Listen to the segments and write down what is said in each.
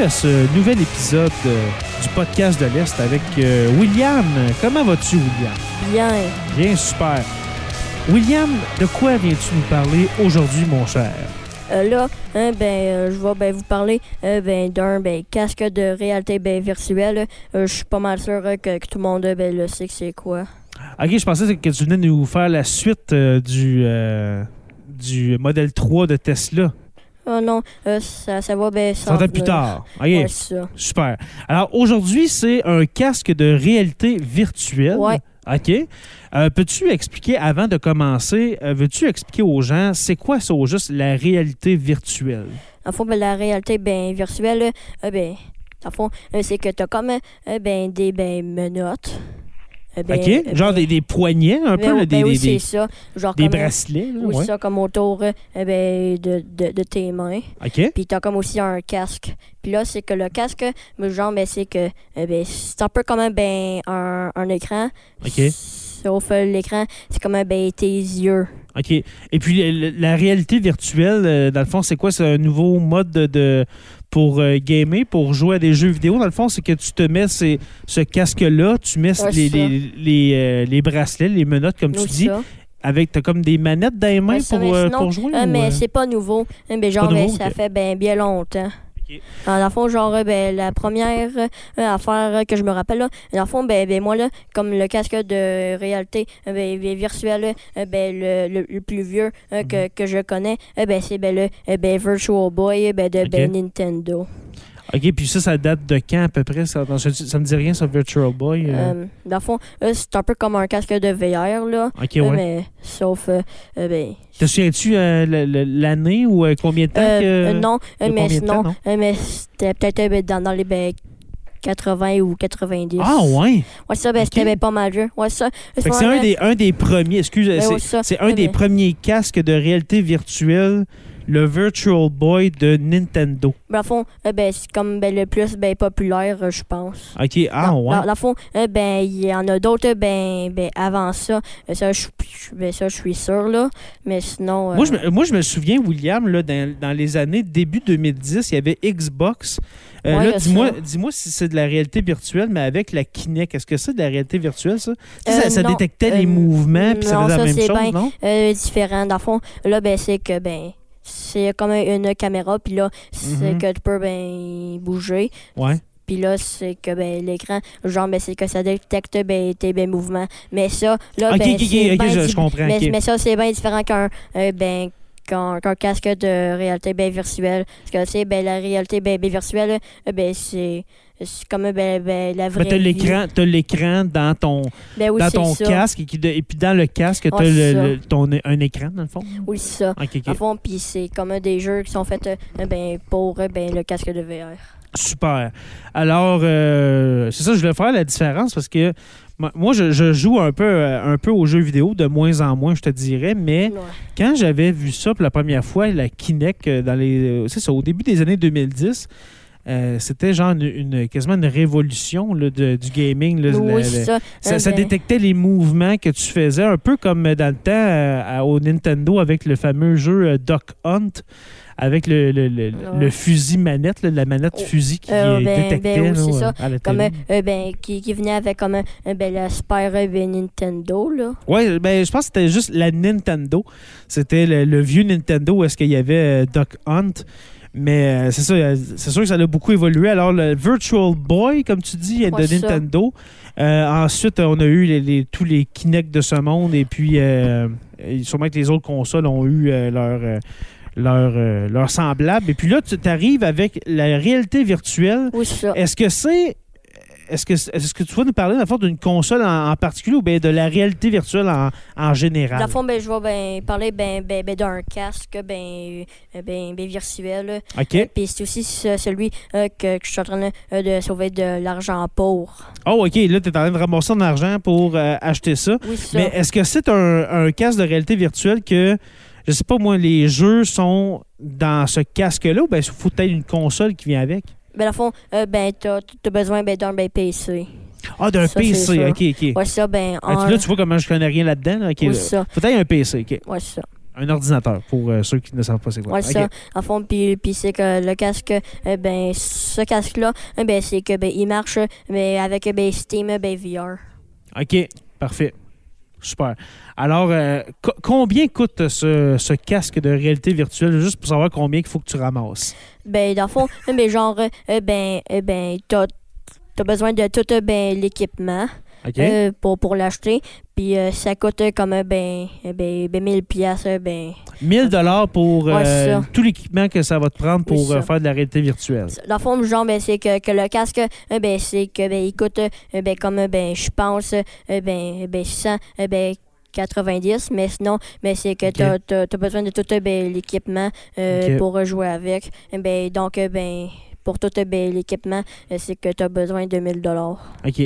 Bienvenue à ce nouvel épisode euh, du podcast de l'Est avec euh, William. Comment vas-tu, William? Bien. Bien, super. William, de quoi viens-tu nous parler aujourd'hui, mon cher? Euh, là, hein, ben, euh, je vais ben, vous parler euh, ben, d'un ben, casque de réalité ben, virtuelle. Je suis pas mal sûr que, que tout le monde ben, le sait que c'est quoi. Ok, je pensais que tu venais nous faire la suite du, du modèle 3 de Tesla. Oh non, euh, ça, ça va ben, Ça va être plus tard. Ok, Ouais, ça. super. Alors, aujourd'hui, c'est un casque de réalité virtuelle. Ouais. OK. Euh, Peux-tu expliquer, avant de commencer, euh, veux-tu expliquer aux gens, c'est quoi ça au juste la réalité virtuelle? En fond, ben, la réalité ben, virtuelle, euh, ben, en fond, c'est que tu as comme ben, des ben, menottes. Euh, ben, OK? Genre ben, des, des poignets, un ben, peu, là, ben des, oui, des- ça. Genre des comme, euh, bracelets. là, oui, ouais. ça, comme autour euh, ben, de, de, de tes mains. OK? Puis t'as comme aussi un casque. Puis là, c'est que le casque, genre, ben, c'est que euh, ben, c'est un peu comme un, ben, un, un écran. OK. Sauf euh, l'écran, c'est comme un, ben, tes yeux. OK. Et puis, la réalité virtuelle, dans le fond, c'est quoi? C'est un nouveau mode de, de- pour euh, gamer, pour jouer à des jeux vidéo. Dans le fond, c'est que tu te mets ces- ce casque-là, tu mets Ouais, les, c'est ça. les, les, euh, les bracelets, les menottes, comme tu dis, ça. avec t'as comme des manettes dans les mains Ouais, pour, mais euh, pour jouer? Euh, mais c'est pas nouveau. Genre, nouveau, ben, ça fait ben, bien longtemps. Ok. Dans le fond, genre, euh, ben, la première euh, affaire euh, que je me rappelle, là, dans le fond, ben, ben, moi, là, comme le casque de réalité ben, virtuelle, ben, le, le, le plus vieux que, Mhm. que je connais, ben, c'est ben, le ben, Virtual Boy ben, de ben, Nintendo. OK, puis ça, ça date de quand à peu près? Ça, ça, ça me dit rien, ça, Virtual Boy? euh? Euh, dans le fond, euh, c'est un peu comme un casque de VR, là. OK, Euh, ouais. mais sauf, ben, Te souviens-tu l'année ou combien de temps que... non, mais temps, non? mais c'était peut-être ben, dans, dans les ben, 80 ou 90. Ah, ouais! Ouais, ça, ben, c'était ben, pas mal vieux. Ouais, ça. Fait que c'est un des, un des premiers, excuse, Ben c'est- un des ben- premiers casques de réalité virtuelle, le Virtual Boy de Nintendo. Ben, le fond, euh, ben, c'est comme ben, le plus ben, populaire, euh, je pense. OK, ah, ouais. dans- dans fond, euh, ben, il y en a d'autres ben, ben, avant ça. Euh, Ça, je ben, ça, je suis sûr, là. Mais sinon. euh, Moi, je me, moi, je me souviens, William, là, dans, dans les années début 2010, il y avait Xbox. Euh, Ouais, là, dis-moi, dis-moi si c'est de la réalité virtuelle, mais avec la Kinect. Est-ce que c'est de la réalité virtuelle, ça? Euh, ça, détectait euh, les mouvements, puis ça faisait la même chose, bien- non? euh, différent. Dans le fond, là, ben, c'est que, ben, c'est comme une caméra, puis là, c'est Mhm. que tu peux, ben, bouger. Ouais. Puis là, c'est que ben, l'écran, genre, ben, c'est que ça détecte ben, tes ben, mouvements. Mais ça, là, ben, OK, OK, c'est OK, ben je, di- je comprends. mais, ça, c'est bien différent qu'un euh, ben, qu'un casque de réalité ben, virtuelle. Parce que, tu sais, ben, la réalité ben, ben, virtuelle, euh, ben, c'est c'est comme ben, ben, la vraie Ben, t'as vie. l'écran, dans ton, Ben, oui, dans ton ça. casque et, qui de- et puis dans le casque, t'as Ouais, le, ton, un écran, dans le fond? Oui, c'est ça. En fond, puis c'est comme des jeux qui sont faits euh, ben, pour euh, ben, le casque de VR. Super. Alors, euh, c'est ça, je voulais faire la différence parce que moi- je, je joue un peu, un peu aux jeux vidéo, de moins en moins, je te dirais, mais Ouais. quand j'avais vu ça pour la première fois, la Kinect, dans les, ça, au début des années 2010, euh, c'était genre une, une- quasiment une révolution là, de- du gaming. là. Oui, ça. ça, Euh, ben, détectait les mouvements que tu faisais, un peu comme dans le temps euh, au Nintendo avec le fameux jeu Duck Hunt, avec le, le- le- le Ouais. fusil manette, la manette Oh. fusil qui Euh, euh, ben- détectait ben oui, c'est ça. à comme euh, ben, qui, qui venait avec comme euh, ben, la Super ben, Nintendo. Ouais, ben, je pense que c'était juste la Nintendo. C'était le, vieux Nintendo où est-ce qu'il y avait Duck Hunt. Mais euh, c'est ça, euh, c'est sûr que ça a beaucoup évolué. Alors, le Virtual Boy, comme tu dis, est de ça. Nintendo. Euh, ensuite, on a eu les, les- tous les Kinect de ce monde. Et puis, sûrement que les autres consoles ont eu leur, leur, euh, leur semblable. Et puis là, tu arrives avec la réalité virtuelle. Oui. Est-ce que c'est. Est-ce que, est-ce que tu vas nous parler, dans d'une console en, en particulier ou bien de la réalité virtuelle en, en général? Dans le fond, ben, je vais ben, parler ben, ben, ben, d'un casque ben, euh, ben, ben, virtuel. OK. Puis c'est aussi ce- celui euh, que, que je suis en train de, de sauver de l'argent pour. Oh, OK. Là, tu es en train de ramasser ton argent pour euh, acheter ça. Oui, ça. Mais est-ce que c'est un, un casque de réalité virtuelle que, je sais pas moi, les jeux sont dans ce casque-là ou bien il faut peut-être une console qui vient avec? Ben, dans le fond, euh, ben, t'as as besoin ben, d'un ben, PC. Ah, d'un PC. OK, OK. Ouais, ça, ben, Ah, tu- là, tu vois comment je connais rien là-dedans. là? OK, Oui, là. ça. Peut-être un PC. OK. Ouais, ça. Un ordinateur, pour euh, ceux qui ne savent pas c'est quoi. Ouais, ça. En fond, puis, c'est que le casque, euh, ben, ce casque-là, euh, ben, c'est que, ben, il marche, euh, ben, avec, ben, Steam, ben, VR. OK, parfait. Super. Alors, euh, co- combien coûte ce, ce casque de réalité virtuelle, juste pour savoir combien il faut que tu ramasses? Ben, dans le fond, euh, ben, genre, euh, ben, euh, ben, t'as, t'as besoin de tout, euh, ben, l'équipement, Euh, pour, pour l'acheter. Puis, euh, ça coûte, euh, comme, euh, ben, euh, ben, ben, 1000 piastres, euh, ben, 1000 dollars pour Ouais, euh, tout l'équipement que ça va te prendre pour euh, faire de la réalité virtuelle. Dans le fond, genre, ben, c'est que, que le casque, euh, ben, c'est que, ben, il coûte, euh, ben, comme, euh, ben, je pense, euh, ben, ben, 100, euh, ben, 90, mais sinon, ben, c'est que Ok. t'as, t'as, t'as besoin de tout euh, ben, l'équipement euh, pour euh, jouer avec. Euh, Ben, donc, euh, ben, pour tout euh, ben, l'équipement, euh, c'est que tu as besoin de 1000 dollars. OK.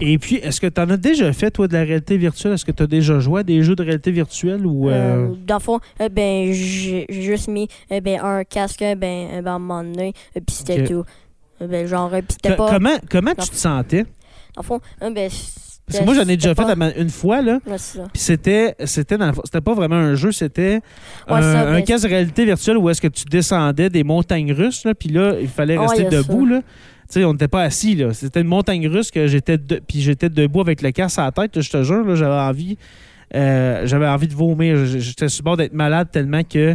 Et puis, est-ce que tu en as déjà fait, toi, de la réalité virtuelle? Est-ce que tu as déjà joué à des jeux de réalité virtuelle ou. euh, dans le fond, euh, ben, j'ai juste mis euh, ben, un casque euh, ben, euh, ben, à un moment donné, euh, puis c'était tout. Euh, Ben, genre, euh, pas. Comment, comment tu te sentais? Dans le fond, euh, ben, Parce que moi, j'en ai déjà fait pas... à ma- une fois, là. Ouais. Puis c'était, c'était, dans c'était pas vraiment un jeu, c'était Ouais, un, un casque de réalité virtuelle où est-ce que tu descendais des montagnes russes, là, puis là, il fallait rester debout, là. Tu sais, on n'était pas assis, là. C'était une montagne russe que j'étais, de- puis j'étais debout avec le casque à la tête, je te jure, là, j'avais envie, euh, j'avais envie de vomir. J'étais sur bord d'être malade tellement que,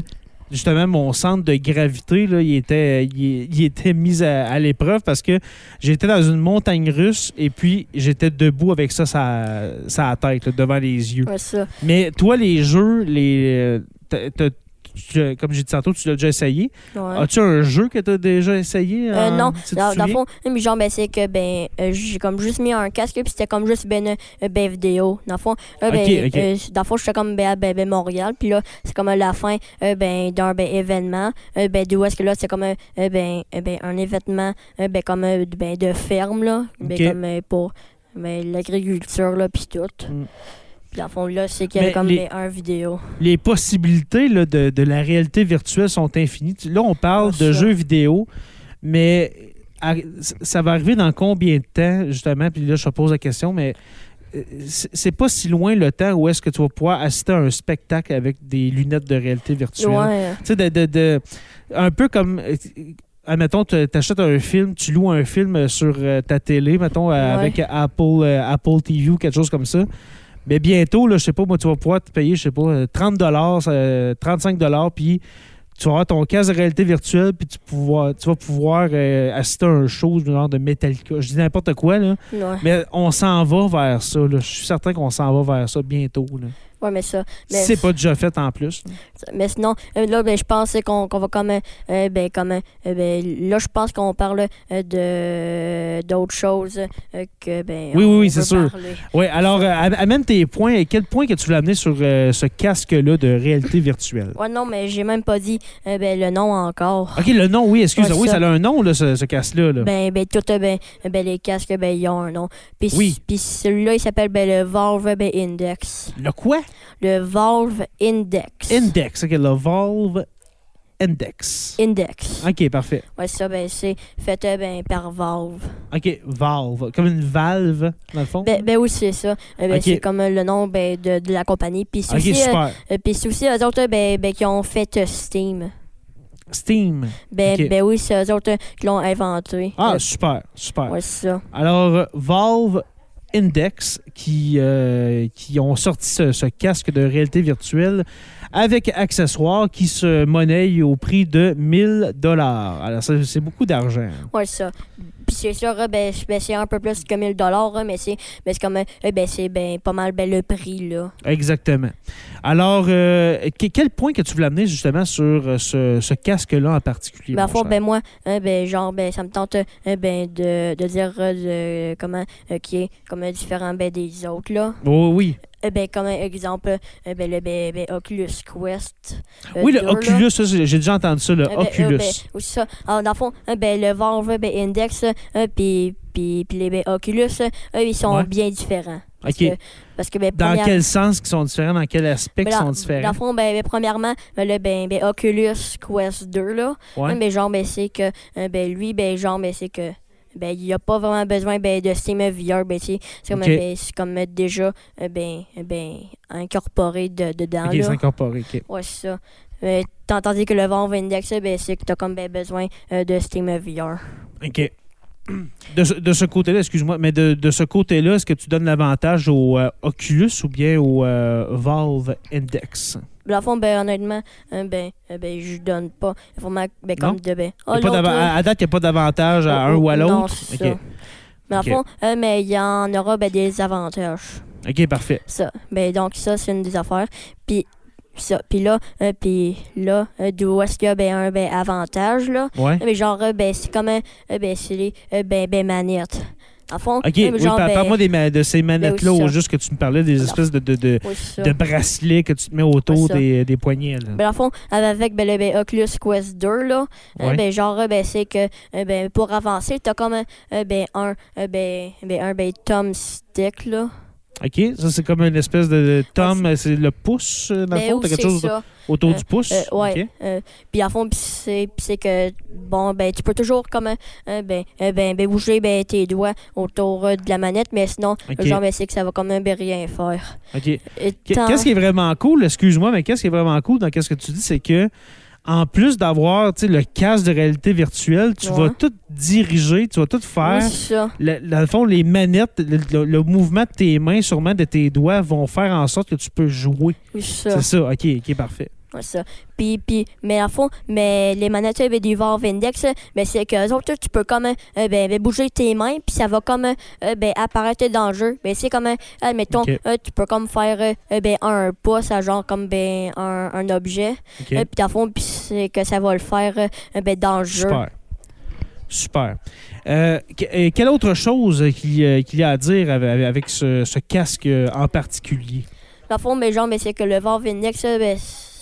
justement, mon centre de gravité, là, il était, il, il était mis à, à l'épreuve parce que j'étais dans une montagne russe et puis j'étais debout avec ça ça la tête, là, devant les yeux. Ouais, ça. Mais toi, les jeux, les, euh, t'as- tu- comme j'ai dit tantôt, tu l'as déjà essayé. Ouais. As-tu un jeu que tu as déjà essayé? Euh, non, si dans, dans le fond, mais genre, ben, c'est que, ben, euh, j'ai comme juste mis un casque, puis c'était comme juste, ben, euh, ben, vidéo. Dans le fond, là, ben, Ok, ok. euh, dans le fond, j'étais comme, ben, à, ben, ben, Montréal, puis là, c'est comme euh, la fin, euh, ben, d'un, ben, événement, euh, ben, d'où est-ce que là, c'est comme, euh, euh, ben, euh, ben, un événement, euh, ben, comme, euh, de- ben, de ferme, là, ben, comme, euh, pour, ben, l'agriculture, là, puis tout. Mm. Puis dans le fond, là, c'est qu'il y avait Mais comme, les- un vidéo. Les possibilités là, de, de la réalité virtuelle sont infinies. Là, on parle Ah, de jeux vidéo, mais à- ça va arriver dans combien de temps, justement? Puis là, je te pose la question, mais euh, c'est pas si loin le temps où est-ce que tu vas pouvoir assister à un spectacle avec des lunettes de réalité virtuelle. Ouais. Tu sais, de, de- de- un peu comme. euh, Admettons, tu achètes un film, tu loues un film sur euh, ta télé, mettons, Ouais. avec Apple, Apple TV ou quelque chose comme ça. Mais bientôt, là, je sais pas, moi, tu vas pouvoir te payer, je sais pas, euh, 30 35 puis tu vas avoir ton casque de réalité virtuelle, puis tu, pouvoir, tu vas pouvoir euh, assister à un show du genre de Metallica. Je dis n'importe quoi, là. Ouais. Mais on s'en va vers ça, là. Je suis certain qu'on s'en va vers ça bientôt, là. Ouais, mais ça. Mais- c'est pas déjà fait en plus. Mais sinon, euh, là, ben, je pense qu'on va comme. euh, ben, comme euh, ben, là, je pense qu'on parle euh, de d'autres choses euh, que. Ben, Oui, oui, oui, c'est sûr. Oui, alors, euh, am- amène tes points. Et quel point que tu voulais amener sur euh, ce casque-là de réalité virtuelle? Ouais, non, mais j'ai même pas dit euh, ben, le nom encore. OK, le nom, oui, excuse. Ouais, oui, ça. ça. a un nom, là, ce, ce casque-là. là. Ben, ben, tout, euh, ben, ben, les casques, ben, ils ont un nom. Puis, Oui. puis celui-là, il s'appelle ben, le Valve ben, Index. Le quoi? Le Valve Index. Index. OK, le Valve Index. Index. OK, parfait. Ouais, ça, ben, c'est fait euh, ben, par Valve. OK, Valve. Comme une valve, dans le fond? Ben, ben oui, c'est ça. Euh, ben. C'est comme euh, le nom ben, de, de la compagnie. Puis c'est OK, aussi, super. Puis c'est aussi eux autres ben, ben, qui ont fait Steam. Steam. Ben, ben oui, c'est eux autres qui l'ont inventé. Ah, super, super. ouais, c'est ça. Alors, Valve Index, qui, euh, qui ont sorti ce, casque de réalité virtuelle avec accessoires qui se monnaient au prix de 1000 dollars. Alors, c'est beaucoup d'argent. C'est ça. Puis c'est sûr, euh, ben, c'est- ben, c'est un peu plus que 1000 dollars, mais c'est ben, c'est comme euh, ben, c'est ben, pas mal ben, le prix là. Exactement. Alors, euh, que- quel point que tu voulais amener justement sur euh, ce, ce casque-là en particulier? Ben, fond, ben moi, hein, ben genre ben ça me tente euh, ben de, de dire euh, de, comment euh, qui est comme différent ben, des autres là. Oh, oui. Euh, ben comme un exemple euh, ben, le ben, ben, Oculus Quest. oui, le 2, là. Oculus, ça, j'ai déjà entendu ça, le Euh, ben, Oculus. aussi ça. Alors, dans le fond, ben, le Valve ben, Index, puis puis puis les ben, Oculus, euh, eux, ils sont Ouais. bien différents. Parce OK. que, parce que ben, dans première- quel sens qu'ils sont différents? Dans quel aspect ben, dans- sont différents? Dans le fond, ben, ben, premièrement, ben, le ben, ben, Oculus Quest 2, là, Ouais. ben, genre, ben, c'est que, euh, ben, lui, ben, genre, ben, c'est que, ben, il n'y a pas vraiment besoin ben, de Steam VR. Ben, c'est comme, Ok. ben, comme euh, déjà euh, ben, euh, ben, incorporé de, dedans. Ok, là. incorporé. ok. Ouais, c'est ça. Euh, tant- tandis que le Valve Index, ben, c'est que tu as comme ben, besoin euh, de Steam VR. OK. De ce, de ce côté-là, excuse-moi, mais de, de ce côté-là, est-ce que tu donnes l'avantage au euh, Oculus ou bien au euh, Valve Index? Dans le fond, ben, honnêtement, euh, ben, euh, ben, je donne pas. Vraiment, ben, comme de ben. Y a pas l'autre, d'ava- là, à, à date, il n'y a pas d'avantage à un oh, ou à oh, l'autre? c'est OK. ça. Mais dans Ok. le fond, euh, mais il y en aura ben, des avantages. OK, parfait. Ça. Ben, donc, ça, c'est une des affaires. Puis, ça. Puis là, euh, puis là, euh, d'où est-ce qu'il y a ben, un ben, avantage, là? Ouais. Mais genre, euh, ben, c'est comme un, euh, ben, c'est les, euh, ben, ben, manettes. En fond, OK, oui, genre, par- ben, parle-moi des de ces manettes-là, oui, au ça. juste que tu me parlais des espèces de, de, de, oui, de bracelets que tu te mets autour des, des poignets. là. Ben, le fond, avec ben, le ben, Oculus Quest 2, là, ben, genre, ben, c'est que ben, pour avancer, t'as comme un, euh, ben, un, ben, ben, un ben, thumbstick, là. OK, ça, c'est comme une espèce de, thumb, c'est le pouce, euh, dans le Ben, fond? T'as oui, quelque chose ça. autour Euh, du pouce? Euh, ouais. OK. euh, puis à fond, c'est que bon ben tu peux toujours comme euh, euh, ben, euh, ben ben bouger ben tes doigts autour euh, de la manette, mais sinon OK. genre ben c'est que ça va quand même ben, rien faire. OK. Qu'est-ce qui est vraiment cool, excuse-moi, mais qu'est-ce qui est vraiment cool dans ce que tu dis, c'est que en plus d'avoir le casque de réalité virtuelle, tu Ouais. vas tout diriger, tu vas tout faire. Oui, ça. Le- dans le fond, les manettes, le, le- le mouvement de tes mains, sûrement de tes doigts, vont faire en sorte que tu peux jouer. Oui, c'est ça. C'est ça, ok, ok, parfait. Ça. Puis, puis, mais à fond, mais les manettes euh, ben, du Valve Index, euh, ben, c'est que autres, tu peux comme euh, ben, ben, bouger tes mains, puis ça va comme euh, ben, apparaître dans le jeu. Ben, c'est comme, euh, admettons, Ok. euh, tu peux comme faire euh, euh, ben, un pouce à genre comme ben, un, un objet. Ok. Euh, puis à fond, puis c'est que ça va le faire euh, ben, dans le jeu. Super. Super. Euh, que- euh, quelle autre chose qu'il y a- qu'il y a à dire avec, ce, ce casque euh, en particulier? Dans le fond, ben, genre, ben, c'est que le Valve Index, euh, ben,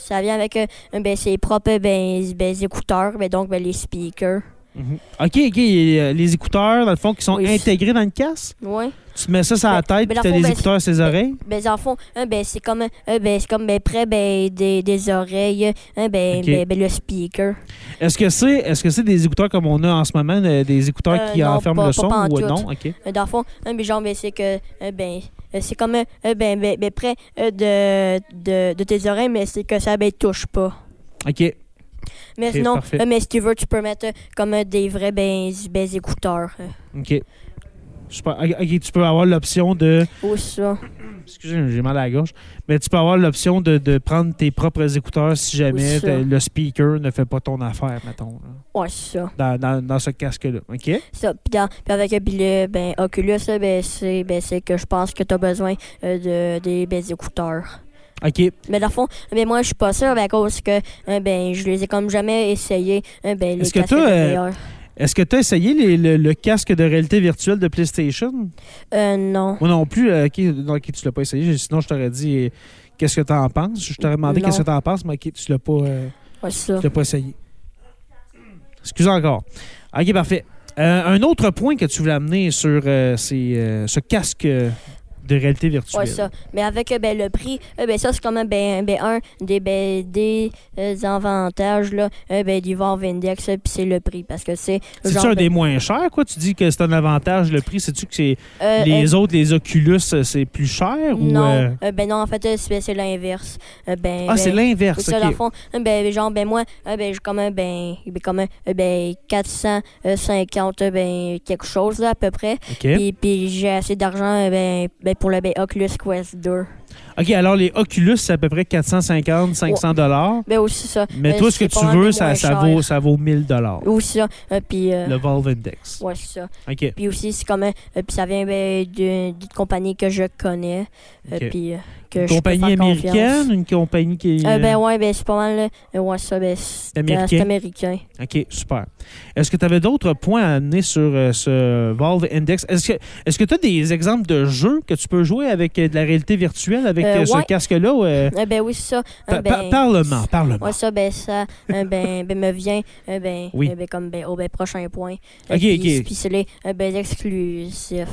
ça vient avec euh, ben, ses propres ben, ben, écouteurs, ben, donc ben, les speakers. OK, OK. euh, Les écouteurs, dans le fond, qui sont Oui. intégrés dans le casque. Ouais. Tu mets ça sur la Ben, tête, ben, puis dans tu as le fond, les ben, écouteurs à ses oreilles? Ben, le fond, hein, ben, c'est comme, euh, ben, comme ben, près ben, des, des oreilles, hein, ben, ben, le speaker. Est-ce que c'est est-ce que c'est des écouteurs comme on a en ce moment, euh, des écouteurs Euh, qui enferment le son ou non? OK. Euh, Dans le fond, hein, ben, genre, ben, c'est que, ben, c'est comme, ben, ben, près de, de, tes oreilles, mais c'est que ça, ben, touche pas. OK. Mais sinon, mais si tu veux, tu peux mettre comme des vrais, ben, écouteurs. OK. Super. Tu peux avoir l'option de. Ou ça? Excusez, j'ai mal à la gorge. Mais tu peux avoir l'option de, de prendre tes propres écouteurs si jamais Oui, le speaker ne fait pas ton affaire, mettons, là, Ouais, c'est ça. dans, dans, dans ce casque-là. OK? Ça, puis, dans- puis avec le, ben, Oculus, ben, c'est ben, que je pense que tu as besoin euh, de, des ben, écouteurs. OK. Mais dans le fond, ben, moi, je suis pas sûr ben, à cause que euh, ben, je les ai comme jamais essayés. euh, ben, Est-ce que toi. Est-ce que tu as essayé les- le, le casque de réalité virtuelle de PlayStation? Euh, non. Moi non plus. euh, OK, non, ok, tu l'as pas essayé. Sinon, je t'aurais dit euh, qu'est-ce que tu en penses? Je t'aurais demandé qu'est-ce que tu en penses, mais tu l'as pas, euh, Ouais, tu l'as pas essayé. Excuse encore. OK, parfait. Euh, un autre point que tu voulais amener sur ces, ce casque de réalité virtuelle. Ouais, ça. Mais avec euh, ben, le prix, euh, ben, ça, c'est quand même ben, ben, un des, ben, des euh, avantages là, ben, du Valve Index, euh, puis c'est le prix. Parce que c'est. C'est-tu un des moins chers, quoi? Tu dis que c'est un avantage, le prix. C'est-tu que c'est euh, les autres, les Oculus, c'est plus cher? ou Non, ben non, en fait, c'est l'inverse. Ben, Ah, c'est l'inverse, c'est ça, dans le OK. fond. Ben, genre, ben moi, ben, j'ai comme un, ben, ben, un, euh, ben, 450, euh, ben, quelque chose, là, à peu près. OK. Puis, puis j'ai assez d'argent, ben, ben, pour le ben, Oculus Quest 2. OK, alors les Oculus, c'est à peu près 450, 500 dollars. Ben, aussi ça. Mais Euh, toi, ce que tu veux, ça, ça, vaut, ça vaut 1000 dollars. Aussi ça. Euh, puis, euh, Le Valve Index. ouais, c'est ça. OK. Puis aussi, c'est comme un, euh, puis ça vient ben, d'une compagnie que je connais. euh, OK. puis, euh, que Une je peux compagnie faire américaine, confiance. une compagnie qui est... Euh, ben ouais, ben c'est pas mal. euh, ouais, ça, ben c'est Américain? américain. OK, super. Est-ce que tu avais d'autres points à amener sur euh, ce Valve Index? Est-ce que tu as des exemples de jeux que tu peux jouer avec euh, de la réalité virtuelle? Avec Euh, euh, ce ouais. casque-là? ou, euh, ben oui, c'est ça. Euh, ben, Parlement, parlement. Ouais, ça, ben, ça euh, ben, ben, me vient ben, Oui. ben, comme ben, au ben, prochain point. Ok, puis- ok. Puis c'est les ben, exclusifs.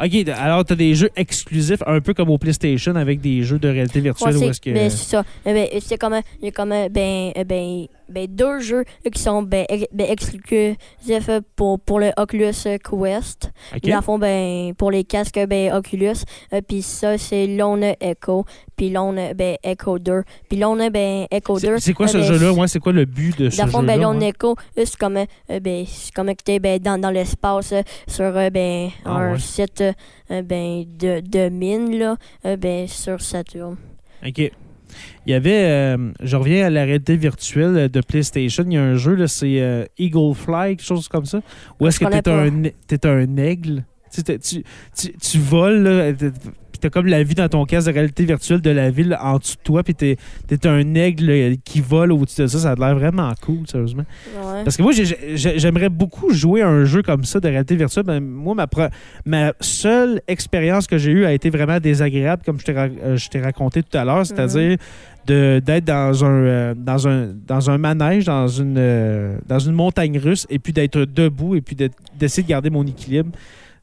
OK, alors tu as des jeux exclusifs, un peu comme au PlayStation avec des jeux de réalité Ouais, virtuelle. où c'est est-ce que... ben, c'est ça. Ben, c'est comme, comme ben, ben, ben, deux jeux qui sont ben, ben, exclusifs pour, pour le Oculus Quest. OK. Dans le fond, ben, pour les casques ben, Oculus. euh, puis ça, c'est Lone Echo. Puis Lone ben, Echo 2. Puis Lone ben, Echo 2. C'est quoi euh, ce ben, jeu-là? Ouais, c'est quoi le but de ce dans le fond, ben, jeu-là? Lone ouais? Echo, euh, c'est comme, euh, ben, comme ben, dans, dans l'espace euh, sur ben, Ah, un ouais. site ben, de, de mine là, ben, sur Saturn. OK. Il y avait, euh, je reviens à la réalité virtuelle de PlayStation, il y a un jeu, là, c'est euh, Eagle Fly, quelque chose comme ça. Où est-ce Je que t'es un, t'es un aigle? Tu, tu, tu, tu voles, là, puis t'as comme la vue dans ton casque de réalité virtuelle de la ville en dessous de toi, puis t'es, t'es un aigle qui vole au-dessus de ça. Ça a l'air vraiment cool, sérieusement. Ouais. Parce que moi, j'ai- j'ai- j'aimerais beaucoup jouer à un jeu comme ça de réalité virtuelle. Ben, moi, ma, pro- ma seule expérience que j'ai eue a été vraiment désagréable, comme je t'ai ra- euh, je t'ai raconté tout à l'heure, c'est-à-dire de- d'être dans un, euh, dans, un, dans un manège, dans une, euh, dans une montagne russe, et puis d'être debout, et puis d'essayer de garder mon équilibre.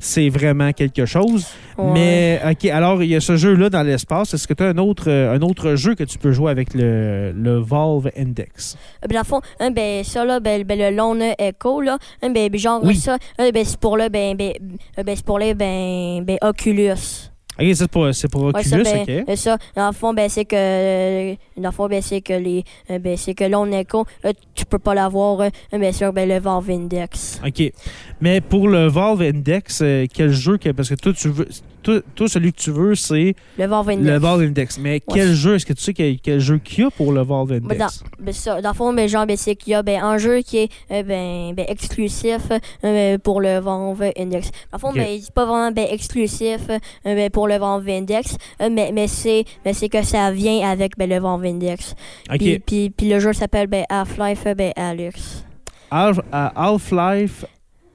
C'est vraiment quelque chose. Ouais. Mais, OK, alors, il y a ce jeu-là dans l'espace. Est-ce que tu as un autre, euh, un autre jeu que tu peux jouer avec le, le Valve Index? Euh, ben, dans le fond, hein, ben, ça, là, ben, ben, le Lone Echo, là, hein, ben, ben, genre, Oui. ça, hein, ben, c'est pour le, ben, ben, euh, ben, c'est pour les, ben, ben, Oculus. OK, c'est pour, c'est pour Ouais, ça, Oculus, ben, OK. ça, dans le fond, ben, c'est que, euh, dans le fond, ben, c'est que les, euh, ben, c'est que Lone Echo, euh, tu peux pas l'avoir, euh, ben, sur, ben, le Valve Index. OK. Mais pour le Valve Index, euh, quel jeu que. Parce que toi, tu veux. Toi, toi, celui que tu veux, c'est Le Valve Index. le Valve Index. Mais quel jeu, est-ce que tu sais quel, quel jeu qu'il y a pour le Valve Ben, dans, Index? ben, ça, dans le fond, ben, genre, ben, c'est qu'il y a ben, un jeu qui est euh, ben, ben, exclusif euh, ben, pour le Valve Index. Dans le fond, Ok. ben, c'est pas vraiment ben, exclusif euh, ben, pour le Valve Index, mais, mais c'est ben, c'est que ça vient avec ben, le Valve Index. Puis, puis, puis le jeu s'appelle ben, Half-Life ben, Alex. Half- Half-Life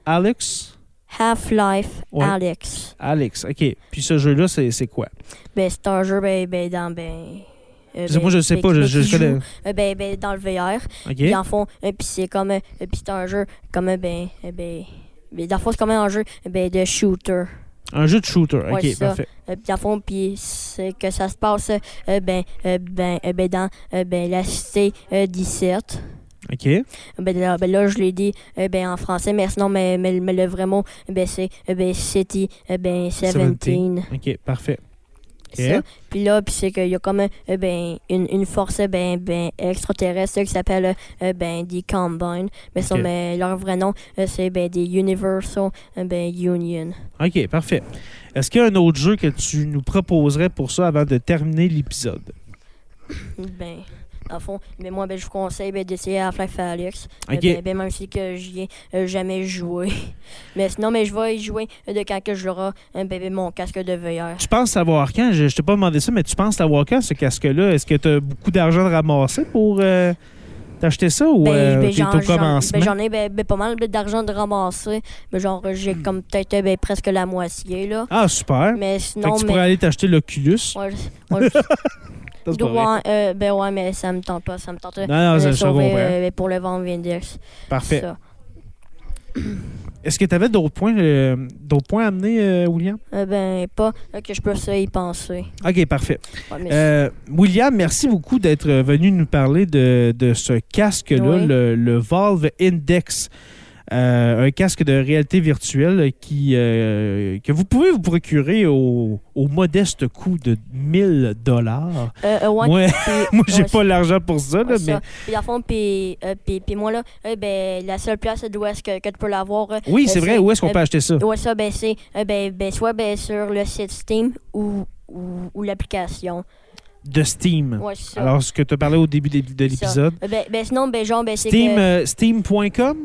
Alex? Half-Life Ouais. Alex. Alex, OK. Puis ce jeu-là, c'est c'est quoi? Ben, c'est un jeu ben, ben, dans. Ben, euh, que moi, je sais ben, pas, qui- je, ben, je qui connais. euh, ben, ben, dans le VR. OK. Puis en fond, euh, puis c'est comme, euh, puis c'est un jeu comme, euh, ben, ben, ben, dans le fond, c'est comme un jeu ben, de shooter. Un jeu de shooter. OK, Ouais, parfait. Euh, puis le fond, puis c'est que ça se passe euh, ben, euh, ben, ben, dans ben, la cité euh, 17. OK. Ben là, ben là, je l'ai dit euh, ben, en français, mais sinon, mais, mais, mais le vrai mot, ben, c'est euh, ben, City euh, ben, 17. OK, parfait. OK. Ça. Puis là, puis c'est qu'il y a comme euh, ben, une, une force euh, ben, ben, extraterrestre qui s'appelle euh, ben, des Combine. Mais, ça, Ok. mais leur vrai nom, euh, c'est ben, des Universal euh, ben, Union. OK, parfait. Est-ce qu'il y a un autre jeu que tu nous proposerais pour ça avant de terminer l'épisode? Ben, fond, mais moi, ben, je vous conseille ben, d'essayer Half-Life Alyx. Euh, OK. ben, ben, même si que j'y ai euh, jamais joué. mais sinon, mais je vais y jouer euh, de quand que j'aurai euh, ben, ben, mon casque de VR. Tu penses savoir quand? Je, je t'ai pas demandé ça, mais tu penses savoir quand ce casque-là? Est-ce que tu as beaucoup d'argent de ramasser pour euh, t'acheter ça ou Ben, euh, ben, t'es au j'en- commencement? j'en ai ben, pas mal d'argent de ramasser. Mais genre, j'ai Hmm. comme peut-être presque la moitié, là. ah, super. Mais fait sinon, que tu mais... pourrais aller t'acheter l'Oculus. Ouais, ouais, Ça, c'est pas vrai. Ouais, euh, ben ouais, mais ça me tente pas. Ça me tente Non, non, je- comprends. euh, pour le Valve Index. Parfait. Ça. Est-ce que tu avais d'autres points, euh, d'autres points à amener, euh, William? Euh, ben, pas euh, que je peux ça y penser. OK, parfait. Ouais, mais Euh, William, merci beaucoup d'être venu nous parler de, de ce casque-là, Oui. le, le Valve Index. Euh, un casque de réalité virtuelle qui, euh, que vous pouvez vous procurer au, au modeste coût de 1000 dollars. euh, ouais, Moi, moi j'ai ouais, pas l'argent pour ça, là, Ouais, mais ça. Puis, le fond, puis, puis, puis moi, là, ben, la seule place d'où est-ce que, que tu peux l'avoir, oui, c'est vrai. Où est-ce qu'on peut acheter ça? ouais, ça, ben, c'est, ben, ben, soit ben, sur le site Steam ou, ou, ou l'application. De Steam. Ouais. Alors, ce que tu as parlé au début de, de l'épisode. Ben, ben, sinon, ben, genre, ben, c'est Steam, que, euh, Steam.com?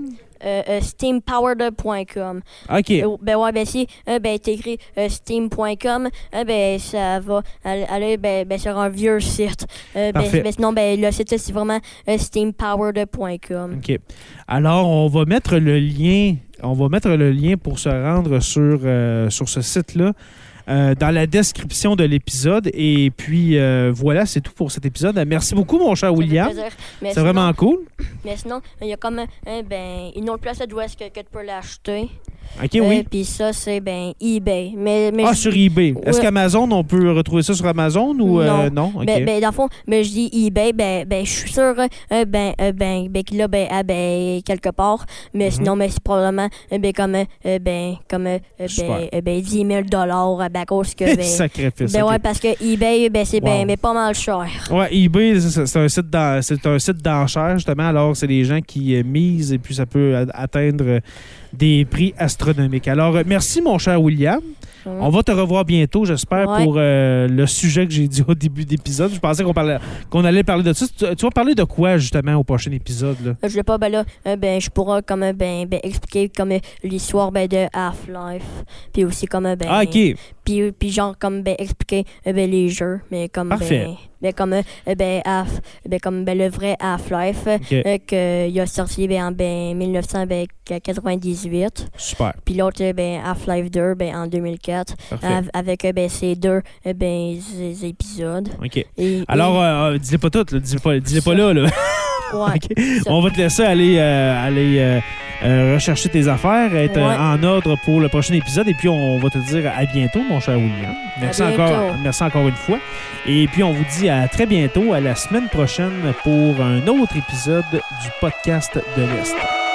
Euh, euh, steampowered.com. OK. Euh, ben ouais, ben si ben t'écris steam.com, ben ça va aller, ben, ben, sur un vieux site. Ben, ben, sinon, ben le site c'est vraiment steampowered.com. OK. Alors, on va mettre le lien. On va mettre le lien pour se rendre sur, sur ce site-là euh, dans la description de l'épisode. Et puis, euh, voilà, c'est tout pour cet épisode. Merci beaucoup, mon cher William. C'est vraiment cool. Mais sinon, il y a comme euh, ben, une autre place d'où est-ce que, que tu peux l'acheter. OK, Euh, oui. Puis ça, c'est ben eBay. Mais, mais Ah, je- sur eBay. Est-ce qu'Amazon, on peut retrouver ça sur Amazon ou euh, non? Ben, ben, dans le fond, ben, je dis eBay, ben, ben, je suis sûr, euh, ben, euh, ben, ben, qu'il ben, ah, ben, quelque part. Mais Mhm. sinon, ben, c'est probablement, euh, ben, comme, euh, ben, comme, euh, ben, euh, ben, 10 000 dollars, ben, à cause que, ben, Sacrifice. ben, OK. ouais, parce que eBay, ben, c'est, Wow. ben, ben, pas mal cher. Ouais, eBay, c'est un site c'est un site d'enchères justement. Alors c'est des gens qui euh, misent et puis ça peut atteindre euh, des prix astronomiques. Alors euh, merci mon cher William. On va te revoir bientôt, j'espère, Ouais. pour euh, le sujet que j'ai dit au début d'épisode. Je pensais qu'on parlait qu'on allait parler de ça. Tu, tu vas parler de quoi justement au prochain épisode là? Je sais pas, ben là, euh, ben, je pourrais comme, euh, ben, ben, expliquer comme euh, l'histoire, ben, de Half-Life. Puis aussi comme, euh, ben, Ah, ok. puis, puis genre, comme, ben, expliquer, euh, ben, les jeux. Mais comme, Parfait. ben, ben, comme, euh, ben, Half, ben, comme, ben, le vrai Half-Life. Ok. euh, que il a sorti ben, en ben, 1998. Super. Puis l'autre, euh, ben, Half-Life 2 ben, en 2004. Av- avec euh, ben, ces deux euh, ben, ces épisodes. OK. Et, Alors, euh, euh, dis-les pas toutes, là. dis-les pas, dis-les pas là. là. et- ouais. On va te laisser aller, euh, aller euh, rechercher tes affaires, être Ouais. en ordre pour le prochain épisode. Et puis, on va te dire à bientôt, mon cher William. Merci, encore, merci encore une fois. Et puis, on vous dit à très bientôt, à la semaine prochaine, pour un autre épisode du podcast de l'Est.